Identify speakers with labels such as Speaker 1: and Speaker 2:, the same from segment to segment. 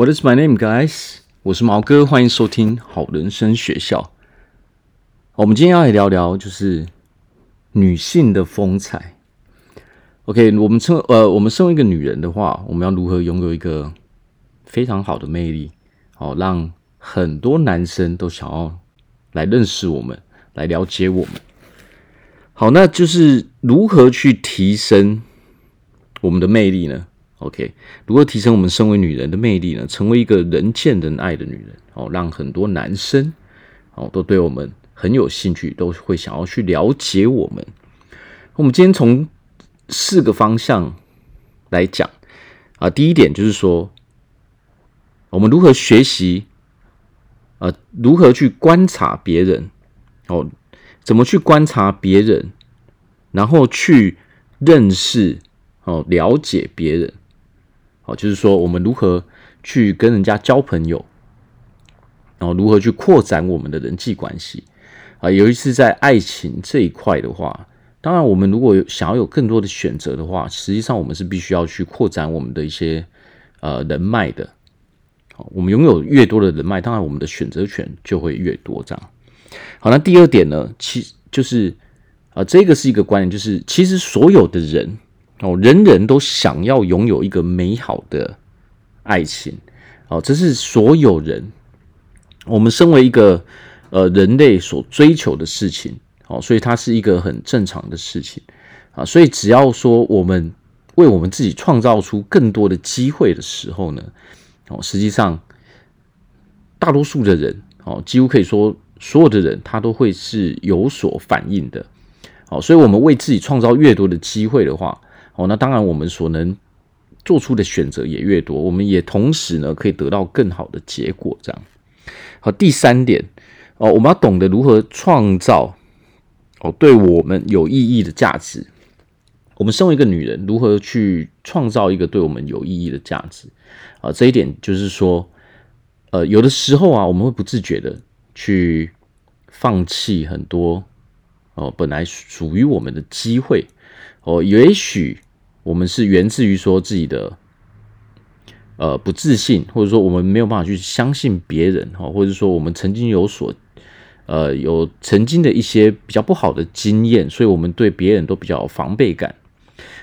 Speaker 1: What is my name, guys？我是毛哥，欢迎收听好人生学校。我们今天要来聊聊，就是女性的风采。OK，我们称呃，我们身为一个女人的话，我们要如何拥有一个非常好的魅力，好让很多男生都想要来认识我们，来了解我们。好，那就是如何去提升我们的魅力呢？OK，如何提升我们身为女人的魅力呢？成为一个人见人爱的女人哦，让很多男生哦都对我们很有兴趣，都会想要去了解我们。我们今天从四个方向来讲啊，第一点就是说，我们如何学习啊，如何去观察别人哦，怎么去观察别人，然后去认识哦，了解别人。就是说，我们如何去跟人家交朋友，然后如何去扩展我们的人际关系啊？尤其是在爱情这一块的话，当然，我们如果想要有更多的选择的话，实际上我们是必须要去扩展我们的一些呃人脉的。好，我们拥有越多的人脉，当然我们的选择权就会越多。这样。好，那第二点呢，其就是啊，这个是一个观念，就是其实所有的人。哦，人人都想要拥有一个美好的爱情，哦，这是所有人，我们身为一个呃人类所追求的事情，哦，所以它是一个很正常的事情。啊，所以只要说我们为我们自己创造出更多的机会的时候呢，哦，实际上大多数的人，哦，几乎可以说所有的人，他都会是有所反应的，哦，所以我们为自己创造越多的机会的话。哦，那当然，我们所能做出的选择也越多，我们也同时呢可以得到更好的结果。这样，好，第三点哦，我们要懂得如何创造哦对我们有意义的价值。我们身为一个女人，如何去创造一个对我们有意义的价值啊？这一点就是说，呃，有的时候啊，我们会不自觉的去放弃很多哦本来属于我们的机会。哦，也许我们是源自于说自己的呃不自信，或者说我们没有办法去相信别人哈，或者说我们曾经有所呃有曾经的一些比较不好的经验，所以我们对别人都比较有防备感。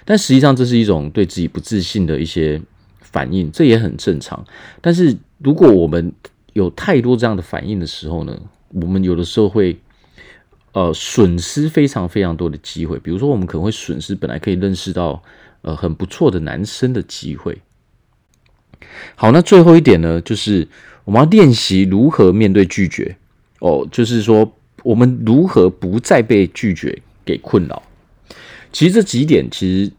Speaker 1: 但实际上这是一种对自己不自信的一些反应，这也很正常。但是如果我们有太多这样的反应的时候呢，我们有的时候会。呃，损失非常非常多的机会，比如说，我们可能会损失本来可以认识到呃很不错的男生的机会。好，那最后一点呢，就是我们要练习如何面对拒绝哦，就是说我们如何不再被拒绝给困扰。其实这几点，其实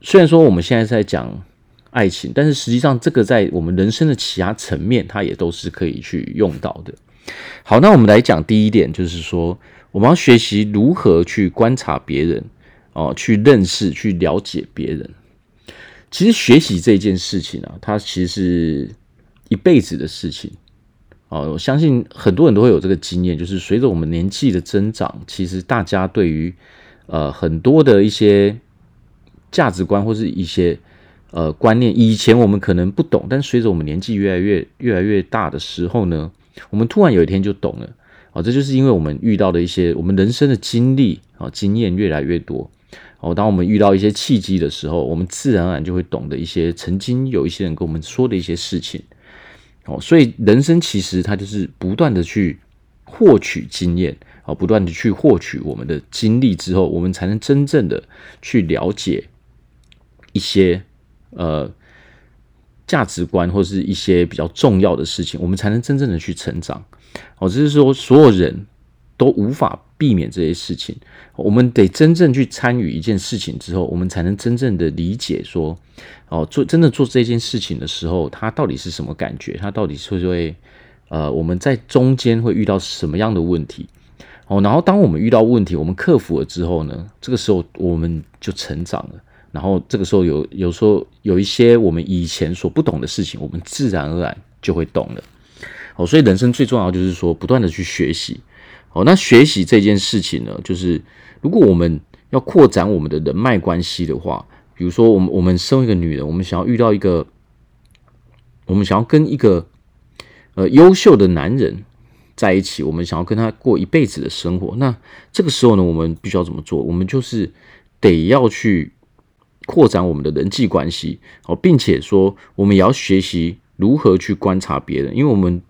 Speaker 1: 虽然说我们现在在讲爱情，但是实际上这个在我们人生的其他层面，它也都是可以去用到的。好，那我们来讲第一点，就是说我们要学习如何去观察别人，哦，去认识、去了解别人。其实学习这件事情啊，它其实是一辈子的事情。哦，我相信很多人都会有这个经验，就是随着我们年纪的增长，其实大家对于呃很多的一些价值观或是一些呃观念，以前我们可能不懂，但随着我们年纪越来越越来越大的时候呢，我们突然有一天就懂了，哦，这就是因为我们遇到的一些我们人生的经历啊，经验越来越多，哦，当我们遇到一些契机的时候，我们自然而然就会懂得一些曾经有一些人跟我们说的一些事情，哦，所以人生其实它就是不断的去获取经验，啊，不断的去获取我们的经历之后，我们才能真正的去了解一些呃。价值观或是一些比较重要的事情，我们才能真正的去成长。哦，只是说所有人都无法避免这些事情，我们得真正去参与一件事情之后，我们才能真正的理解说，哦，做真的做这件事情的时候，它到底是什么感觉？它到底是会呃，我们在中间会遇到什么样的问题？哦，然后当我们遇到问题，我们克服了之后呢，这个时候我们就成长了。然后这个时候有有时候有一些我们以前所不懂的事情，我们自然而然就会懂了。哦，所以人生最重要就是说不断的去学习。哦，那学习这件事情呢，就是如果我们要扩展我们的人脉关系的话，比如说我们我们身为一个女人，我们想要遇到一个我们想要跟一个呃优秀的男人在一起，我们想要跟他过一辈子的生活，那这个时候呢，我们必须要怎么做？我们就是得要去扩展我们的人际关系，哦，并且说我们也要学习如何去观察别人，因为我们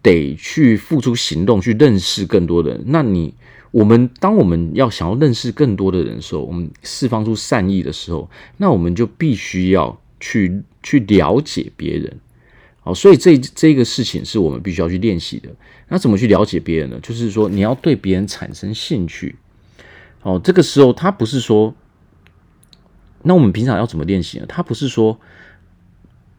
Speaker 1: 得去付出行动去认识更多的人。那你。我们当我们要想要认识更多的人的时候，我们释放出善意的时候，那我们就必须要去去了解别人。好，所以这这个事情是我们必须要去练习的。那怎么去了解别人呢？就是说你要对别人产生兴趣。哦，这个时候他不是说，那我们平常要怎么练习呢？他不是说，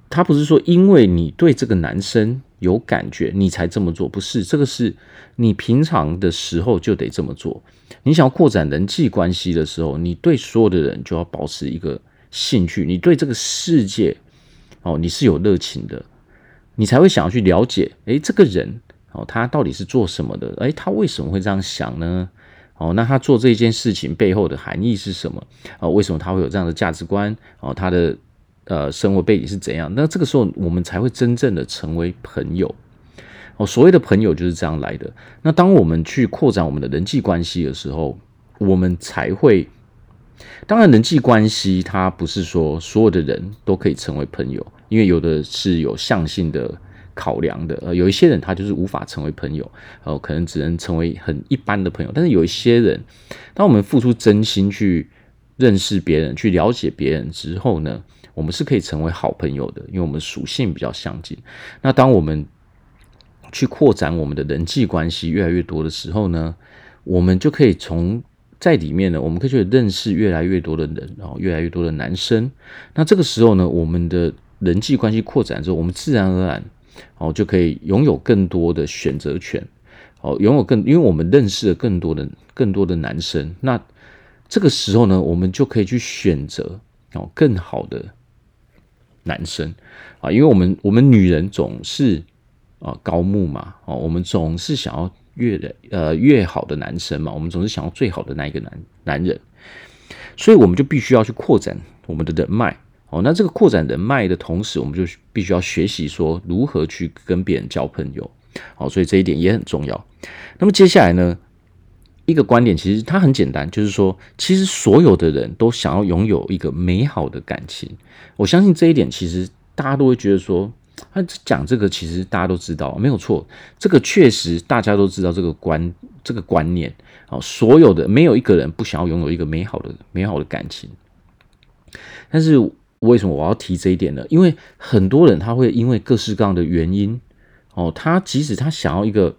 Speaker 1: 他不是说，因为你对这个男生。有感觉，你才这么做，不是？这个是你平常的时候就得这么做。你想要扩展人际关系的时候，你对所有的人就要保持一个兴趣。你对这个世界，哦，你是有热情的，你才会想要去了解。诶，这个人，哦，他到底是做什么的？诶，他为什么会这样想呢？哦，那他做这件事情背后的含义是什么？哦，为什么他会有这样的价值观？哦，他的。呃，生活背景是怎样？那这个时候我们才会真正的成为朋友。哦，所谓的朋友就是这样来的。那当我们去扩展我们的人际关系的时候，我们才会。当然，人际关系它不是说所有的人都可以成为朋友，因为有的是有向性的考量的。呃，有一些人他就是无法成为朋友，哦，可能只能成为很一般的朋友。但是有一些人，当我们付出真心去认识别人、去了解别人之后呢，我们是可以成为好朋友的，因为我们属性比较相近。那当我们去扩展我们的人际关系越来越多的时候呢，我们就可以从在里面呢，我们可以去认识越来越多的人，然后越来越多的男生。那这个时候呢，我们的人际关系扩展之后，我们自然而然哦就可以拥有更多的选择权，哦，拥有更，因为我们认识了更多的更多的男生。那这个时候呢，我们就可以去选择哦更好的。男生啊，因为我们我们女人总是啊高木嘛，哦，我们总是想要越的呃越好的男生嘛，我们总是想要最好的那一个男男人，所以我们就必须要去扩展我们的人脉哦。那这个扩展人脉的同时，我们就必须要学习说如何去跟别人交朋友，好，所以这一点也很重要。那么接下来呢，一个观点其实它很简单，就是说，其实所有的人都想要拥有一个美好的感情。我相信这一点，其实大家都会觉得说，他讲这个其实大家都知道，没有错。这个确实大家都知道这个观这个观念。好，所有的没有一个人不想要拥有一个美好的美好的感情。但是为什么我要提这一点呢？因为很多人他会因为各式各样的原因，哦，他即使他想要一个。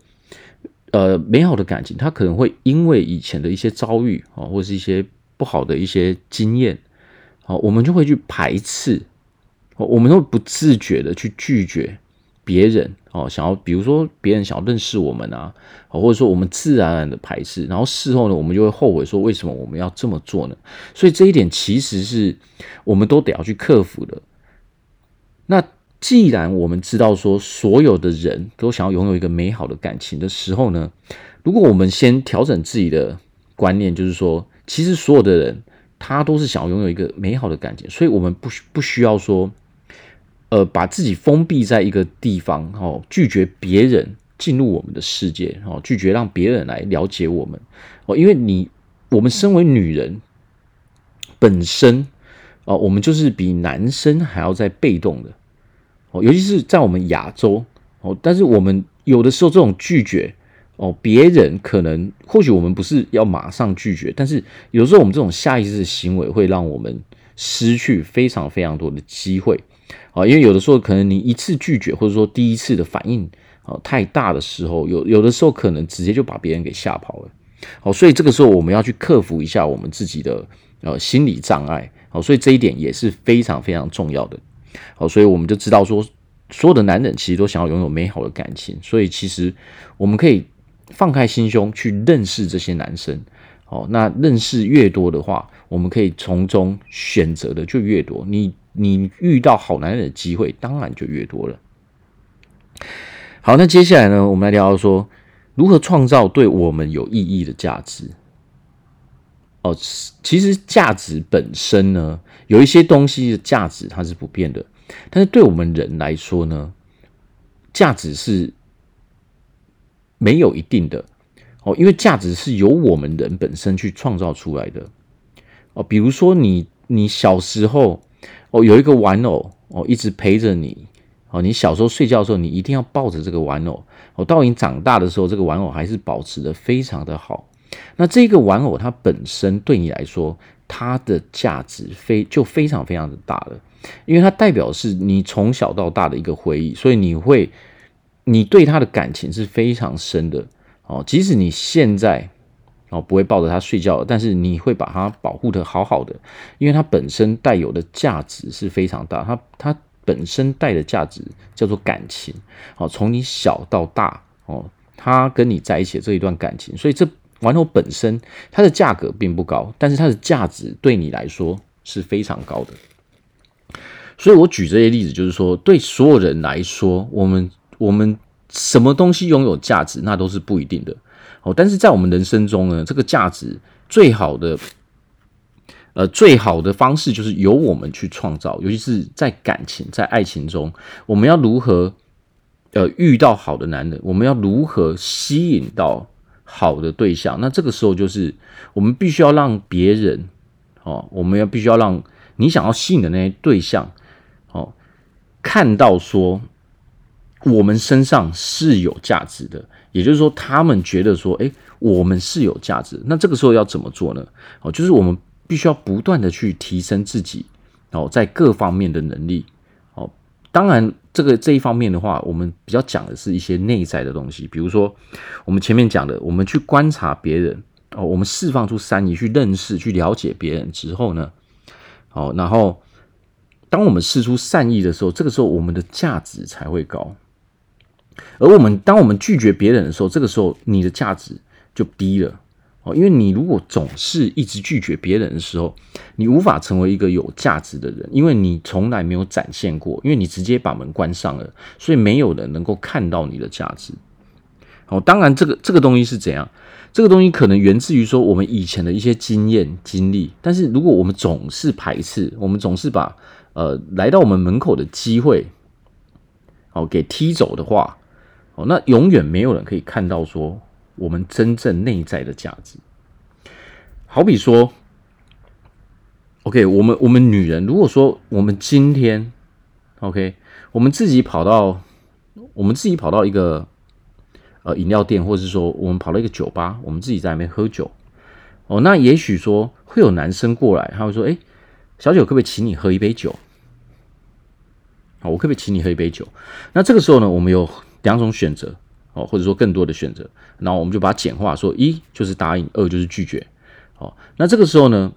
Speaker 1: 呃，美好的感情，他可能会因为以前的一些遭遇啊，或是一些不好的一些经验，好，我们就会去排斥，我们会不自觉的去拒绝别人哦，想要比如说别人想要认识我们啊，或者说我们自然而然的排斥，然后事后呢，我们就会后悔说为什么我们要这么做呢？所以这一点其实是我们都得要去克服的。那。既然我们知道说所有的人都想要拥有一个美好的感情的时候呢，如果我们先调整自己的观念，就是说，其实所有的人他都是想要拥有一个美好的感情，所以我们不需不需要说，呃，把自己封闭在一个地方，哦，拒绝别人进入我们的世界，哦，拒绝让别人来了解我们，哦，因为你我们身为女人本身，哦，我们就是比男生还要再被动的。哦，尤其是在我们亚洲哦，但是我们有的时候这种拒绝哦，别人可能或许我们不是要马上拒绝，但是有时候我们这种下意识的行为会让我们失去非常非常多的机会啊，因为有的时候可能你一次拒绝或者说第一次的反应啊太大的时候，有有的时候可能直接就把别人给吓跑了。好，所以这个时候我们要去克服一下我们自己的呃心理障碍。好，所以这一点也是非常非常重要的。好，所以我们就知道说，所有的男人其实都想要拥有美好的感情，所以其实我们可以放开心胸去认识这些男生。哦，那认识越多的话，我们可以从中选择的就越多，你你遇到好男人的机会当然就越多了。好，那接下来呢，我们来聊聊说如何创造对我们有意义的价值。哦，其实价值本身呢，有一些东西的价值它是不变的，但是对我们人来说呢，价值是没有一定的哦，因为价值是由我们人本身去创造出来的哦。比如说你，你小时候哦有一个玩偶哦，一直陪着你哦，你小时候睡觉的时候，你一定要抱着这个玩偶哦。到你长大的时候，这个玩偶还是保持的非常的好。那这个玩偶它本身对你来说，它的价值非就非常非常的大了，因为它代表是你从小到大的一个回忆，所以你会，你对它的感情是非常深的哦。即使你现在哦不会抱着它睡觉，但是你会把它保护得好好的，因为它本身带有的价值是非常大，它它本身带的价值叫做感情哦。从你小到大哦，它跟你在一起的这一段感情，所以这。玩偶本身它的价格并不高，但是它的价值对你来说是非常高的。所以我举这些例子，就是说，对所有人来说，我们我们什么东西拥有价值，那都是不一定的。哦，但是在我们人生中呢，这个价值最好的，呃，最好的方式就是由我们去创造，尤其是在感情、在爱情中，我们要如何呃遇到好的男人，我们要如何吸引到。好的对象，那这个时候就是我们必须要让别人哦，我们要必须要让你想要吸引的那些对象哦，看到说我们身上是有价值的，也就是说，他们觉得说，哎，我们是有价值。那这个时候要怎么做呢？哦，就是我们必须要不断的去提升自己哦，在各方面的能力哦，当然。这个这一方面的话，我们比较讲的是一些内在的东西，比如说我们前面讲的，我们去观察别人哦，我们释放出善意去认识、去了解别人之后呢，哦，然后当我们释出善意的时候，这个时候我们的价值才会高。而我们当我们拒绝别人的时候，这个时候你的价值就低了。哦，因为你如果总是一直拒绝别人的时候，你无法成为一个有价值的人，因为你从来没有展现过，因为你直接把门关上了，所以没有人能够看到你的价值。哦，当然，这个这个东西是怎样？这个东西可能源自于说我们以前的一些经验经历，但是如果我们总是排斥，我们总是把呃来到我们门口的机会，哦给踢走的话，哦，那永远没有人可以看到说。我们真正内在的价值，好比说，OK，我们我们女人，如果说我们今天，OK，我们自己跑到，我们自己跑到一个呃饮料店，或者是说我们跑到一个酒吧，我们自己在那边喝酒，哦，那也许说会有男生过来，他会说，哎，小姐，可不可以请你喝一杯酒？好，我可不可以请你喝一杯酒？那这个时候呢，我们有两种选择。哦，或者说更多的选择，然后我们就把它简化，说一就是答应，二就是拒绝。哦，那这个时候呢，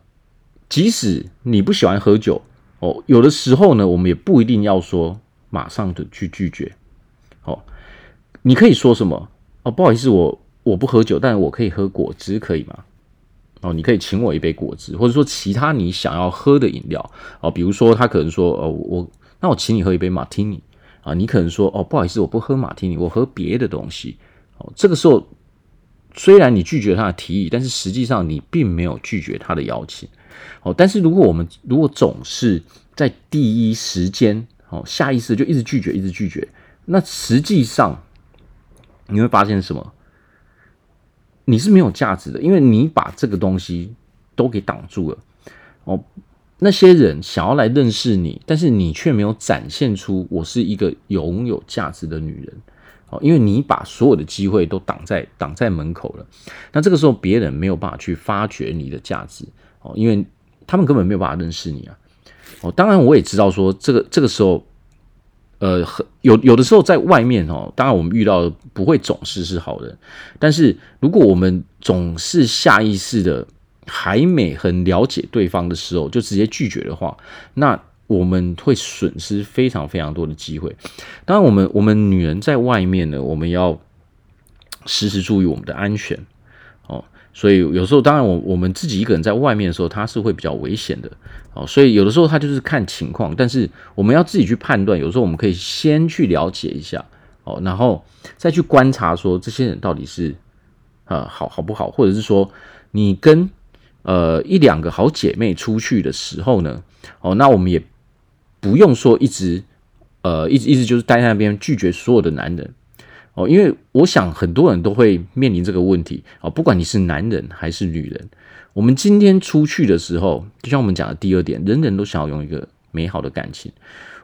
Speaker 1: 即使你不喜欢喝酒，哦，有的时候呢，我们也不一定要说马上的去拒绝。哦，你可以说什么？哦，不好意思，我我不喝酒，但是我可以喝果汁，可以吗？哦，你可以请我一杯果汁，或者说其他你想要喝的饮料。哦，比如说他可能说，哦，我那我请你喝一杯马提尼。啊，你可能说哦，不好意思，我不喝马提尼，我喝别的东西。哦，这个时候虽然你拒绝他的提议，但是实际上你并没有拒绝他的邀请。哦，但是如果我们如果总是在第一时间哦，下意识就一直拒绝，一直拒绝，那实际上你会发现什么？你是没有价值的，因为你把这个东西都给挡住了。哦。那些人想要来认识你，但是你却没有展现出我是一个拥有价值的女人，哦，因为你把所有的机会都挡在挡在门口了。那这个时候别人没有办法去发掘你的价值，哦，因为他们根本没有办法认识你啊。哦，当然我也知道说这个这个时候，呃，有有的时候在外面哦，当然我们遇到的不会总是是好人，但是如果我们总是下意识的。还没很了解对方的时候，就直接拒绝的话，那我们会损失非常非常多的机会。当然，我们我们女人在外面呢，我们要时时注意我们的安全哦。所以有时候，当然我我们自己一个人在外面的时候，它是会比较危险的哦。所以有的时候，它就是看情况，但是我们要自己去判断。有时候我们可以先去了解一下哦，然后再去观察说这些人到底是呃好好不好，或者是说你跟。呃，一两个好姐妹出去的时候呢，哦，那我们也不用说一直呃一直一直就是待在那边拒绝所有的男人哦，因为我想很多人都会面临这个问题啊，不管你是男人还是女人，我们今天出去的时候，就像我们讲的第二点，人人都想要有一个美好的感情。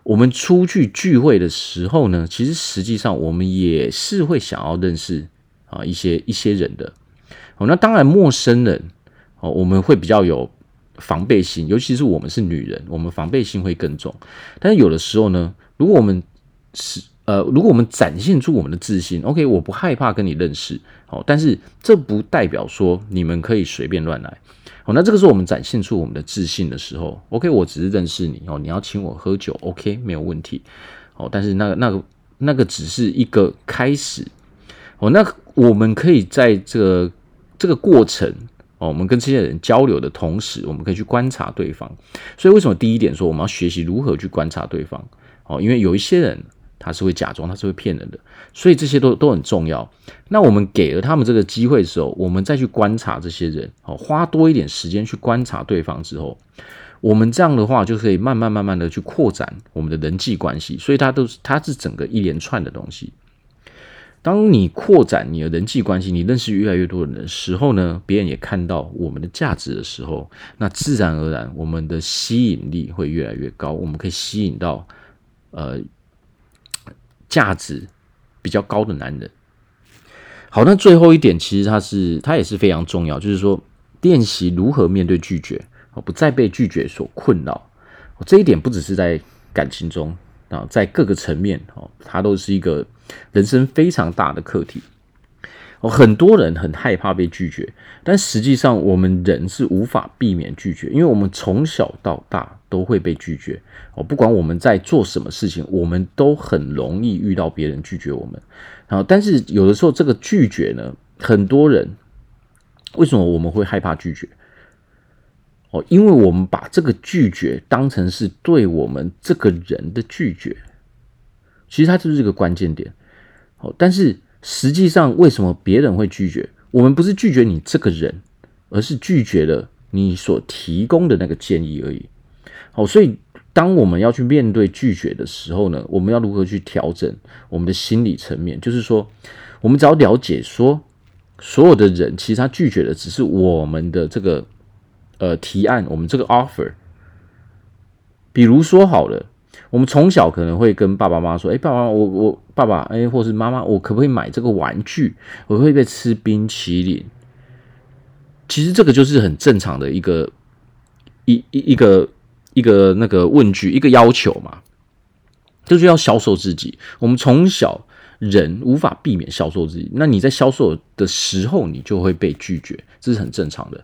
Speaker 1: 我们出去聚会的时候呢，其实实际上我们也是会想要认识啊一些一些人的。哦，那当然陌生人哦，我们会比较有防备心，尤其是我们是女人，我们防备心会更重。但是有的时候呢，如果我们是呃，如果我们展现出我们的自信，OK，我不害怕跟你认识，哦，但是这不代表说你们可以随便乱来。哦，那这个时候我们展现出我们的自信的时候，OK，我只是认识你哦，你要请我喝酒，OK，没有问题。哦，但是那个那个那个只是一个开始。哦，那我们可以在这个这个过程哦，我们跟这些人交流的同时，我们可以去观察对方。所以为什么第一点说我们要学习如何去观察对方？哦，因为有一些人。他是会假装，他是会骗人的，所以这些都都很重要。那我们给了他们这个机会的时候，我们再去观察这些人，哦，花多一点时间去观察对方之后，我们这样的话就可以慢慢慢慢的去扩展我们的人际关系。所以它都是它是整个一连串的东西。当你扩展你的人际关系，你认识越来越多的人时候呢，别人也看到我们的价值的时候，那自然而然我们的吸引力会越来越高，我们可以吸引到呃。价值比较高的男人，好，那最后一点其实它是它也是非常重要，就是说练习如何面对拒绝，不再被拒绝所困扰。这一点不只是在感情中啊，在各个层面哦，它都是一个人生非常大的课题。哦，很多人很害怕被拒绝，但实际上我们人是无法避免拒绝，因为我们从小到大都会被拒绝。哦，不管我们在做什么事情，我们都很容易遇到别人拒绝我们。啊，但是有的时候这个拒绝呢，很多人为什么我们会害怕拒绝？哦，因为我们把这个拒绝当成是对我们这个人的拒绝，其实它就是这个关键点。哦，但是。实际上，为什么别人会拒绝？我们不是拒绝你这个人，而是拒绝了你所提供的那个建议而已。好，所以当我们要去面对拒绝的时候呢，我们要如何去调整我们的心理层面？就是说，我们只要了解说，所有的人其实他拒绝的只是我们的这个呃提案，我们这个 offer。比如说好了。我们从小可能会跟爸爸妈妈说：“哎，爸爸，我我爸爸，哎，或是妈妈，我可不可以买这个玩具？我会不会吃冰淇淋？”其实这个就是很正常的一个一一一个一个那个问句，一个要求嘛，就是要销售自己。我们从小人无法避免销售自己，那你在销售的时候，你就会被拒绝，这是很正常的。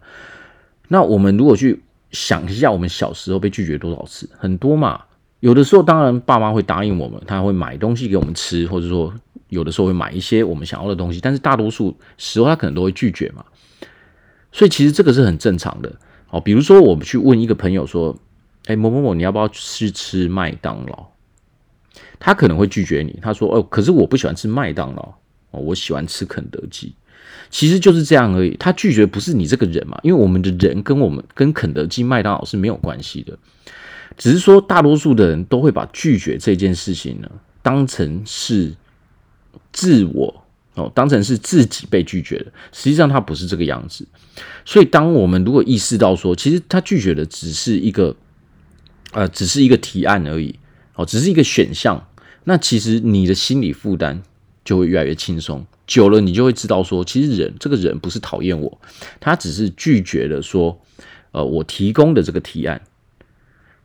Speaker 1: 那我们如果去想一下，我们小时候被拒绝多少次？很多嘛。有的时候，当然爸妈会答应我们，他会买东西给我们吃，或者说有的时候会买一些我们想要的东西，但是大多数时候他可能都会拒绝嘛。所以其实这个是很正常的。哦，比如说我们去问一个朋友说：“哎，某某某，你要不要去吃麦当劳？”他可能会拒绝你，他说：“哦，可是我不喜欢吃麦当劳哦，我喜欢吃肯德基。”其实就是这样而已。他拒绝不是你这个人嘛，因为我们的人跟我们跟肯德基、麦当劳是没有关系的。只是说，大多数的人都会把拒绝这件事情呢，当成是自我哦，当成是自己被拒绝的。实际上，他不是这个样子。所以，当我们如果意识到说，其实他拒绝的只是一个，呃，只是一个提案而已，哦，只是一个选项，那其实你的心理负担就会越来越轻松。久了，你就会知道说，其实人这个人不是讨厌我，他只是拒绝了说，呃，我提供的这个提案。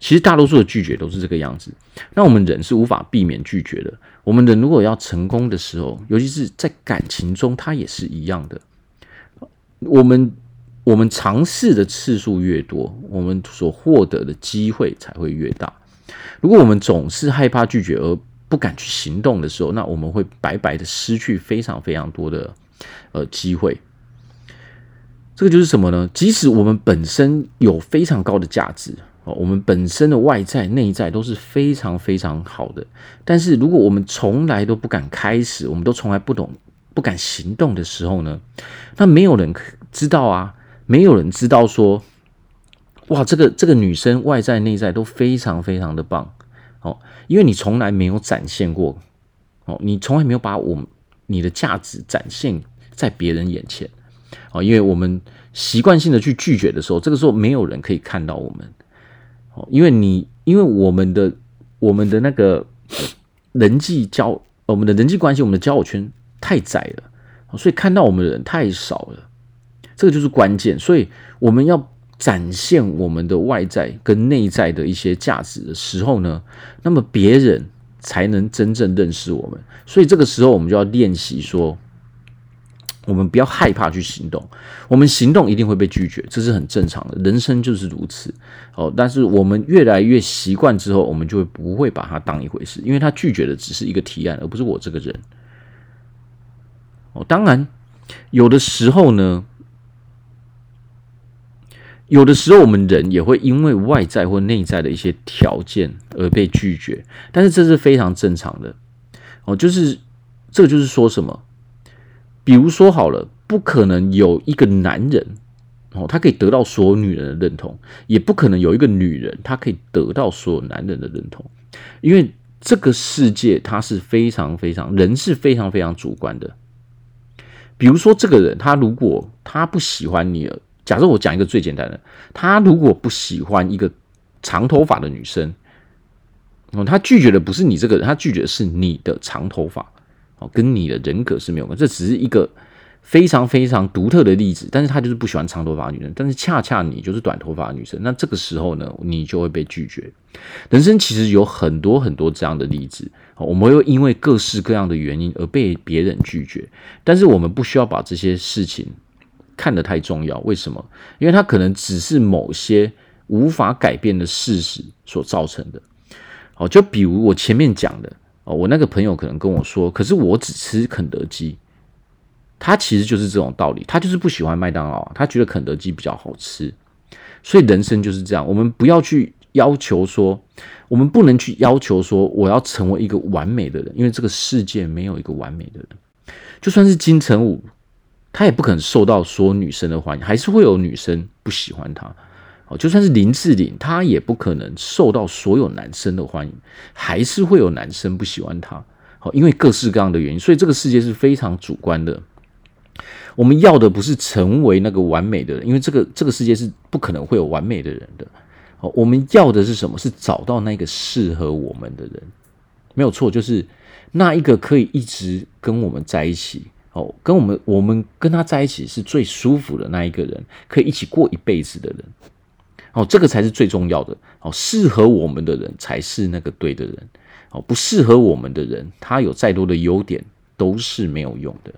Speaker 1: 其实大多数的拒绝都是这个样子。那我们人是无法避免拒绝的。我们人如果要成功的时候，尤其是在感情中，它也是一样的。我们我们尝试的次数越多，我们所获得的机会才会越大。如果我们总是害怕拒绝而不敢去行动的时候，那我们会白白的失去非常非常多的呃机会。这个就是什么呢？即使我们本身有非常高的价值。哦，我们本身的外在、内在都是非常非常好的，但是如果我们从来都不敢开始，我们都从来不懂、不敢行动的时候呢，那没有人知道啊，没有人知道说，哇，这个这个女生外在、内在都非常非常的棒，哦，因为你从来没有展现过，哦，你从来没有把我你的价值展现在别人眼前，哦，因为我们习惯性的去拒绝的时候，这个时候没有人可以看到我们，哦，因为你因为我们的我们的那个 人际交，我们的人际关系，我们的交友圈太窄了，所以看到我们的人太少了，这个就是关键，所以我们要。展现我们的外在跟内在的一些价值的时候呢，那么别人才能真正认识我们。所以这个时候，我们就要练习说，我们不要害怕去行动。我们行动一定会被拒绝，这是很正常的，人生就是如此。哦，但是我们越来越习惯之后，我们就会不会把它当一回事，因为他拒绝的只是一个提案，而不是我这个人。哦，当然，有的时候呢。有的时候，我们人也会因为外在或内在的一些条件而被拒绝，但是这是非常正常的哦。就是这个，就是说什么？比如说好了，不可能有一个男人哦，他可以得到所有女人的认同，也不可能有一个女人，她可以得到所有男人的认同，因为这个世界它是非常非常，人是非常非常主观的。比如说，这个人他如果他不喜欢你了。假设我讲一个最简单的，他如果不喜欢一个长头发的女生，哦，他拒绝的不是你这个人，他拒绝的是你的长头发，哦，跟你的人格是没有关。这只是一个非常非常独特的例子，但是他就是不喜欢长头发的女生，但是恰恰你就是短头发的女生，那这个时候呢，你就会被拒绝。人生其实有很多很多这样的例子，我们会因为各式各样的原因而被别人拒绝，但是我们不需要把这些事情。看得太重要，为什么？因为它可能只是某些无法改变的事实所造成的。哦，就比如我前面讲的哦，我那个朋友可能跟我说，可是我只吃肯德基，他其实就是这种道理，他就是不喜欢麦当劳，他觉得肯德基比较好吃。所以人生就是这样，我们不要去要求说，我们不能去要求说我要成为一个完美的人，因为这个世界没有一个完美的人，就算是金城武。他也不可能受到所有女生的欢迎，还是会有女生不喜欢他。哦，就算是林志玲，他也不可能受到所有男生的欢迎，还是会有男生不喜欢他。哦，因为各式各样的原因，所以这个世界是非常主观的。我们要的不是成为那个完美的人，因为这个这个世界是不可能会有完美的人的。哦，我们要的是什么？是找到那个适合我们的人，没有错，就是那一个可以一直跟我们在一起。哦，跟我们我们跟他在一起是最舒服的那一个人，可以一起过一辈子的人。哦，这个才是最重要的。哦，适合我们的人才是那个对的人。哦，不适合我们的人，他有再多的优点都是没有用的。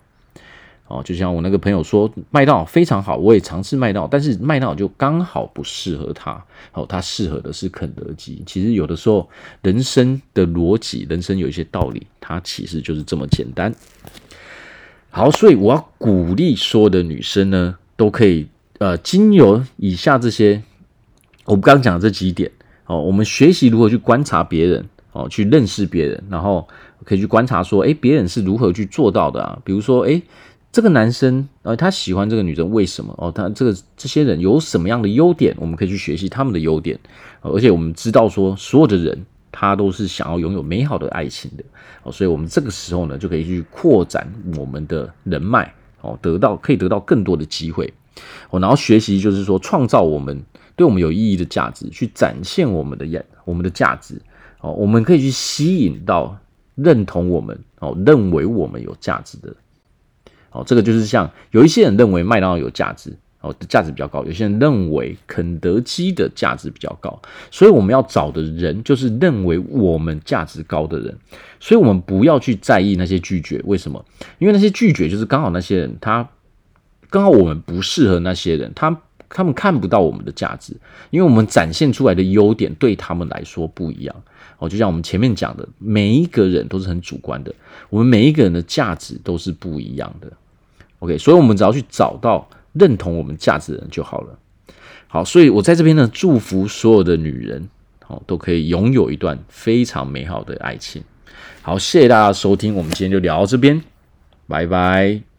Speaker 1: 哦，就像我那个朋友说，麦当非常好，我也尝试麦当，但是麦当就刚好不适合他。哦，他适合的是肯德基。其实有的时候，人生的逻辑，人生有一些道理，它其实就是这么简单。好，所以我要鼓励所有的女生呢，都可以呃，经由以下这些我们刚讲的这几点哦，我们学习如何去观察别人哦，去认识别人，然后可以去观察说，诶，别人是如何去做到的啊？比如说，诶，这个男生呃，他喜欢这个女生，为什么？哦，他这个这些人有什么样的优点？我们可以去学习他们的优点，而且我们知道说，所有的人。他都是想要拥有美好的爱情的。哦，所以我们这个时候呢，就可以去扩展我们的人脉哦，得到可以得到更多的机会。哦，然后学习就是说创造我们对我们有意义的价值，去展现我们的价我们的价值。哦，我们可以去吸引到认同我们哦，认为我们有价值的。哦，这个就是像有一些人认为麦当劳有价值。哦，价值比较高。有些人认为肯德基的价值比较高，所以我们要找的人就是认为我们价值高的人。所以，我们不要去在意那些拒绝。为什么？因为那些拒绝就是刚好那些人，他刚好我们不适合那些人，他他们看不到我们的价值，因为我们展现出来的优点对他们来说不一样。哦，就像我们前面讲的，每一个人都是很主观的，我们每一个人的价值都是不一样的。OK，所以我们只要去找到。认同我们价值的人就好了。好，所以我在这边呢，祝福所有的女人，好，都可以拥有一段非常美好的爱情。好，谢谢大家收听，我们今天就聊到这边，拜拜。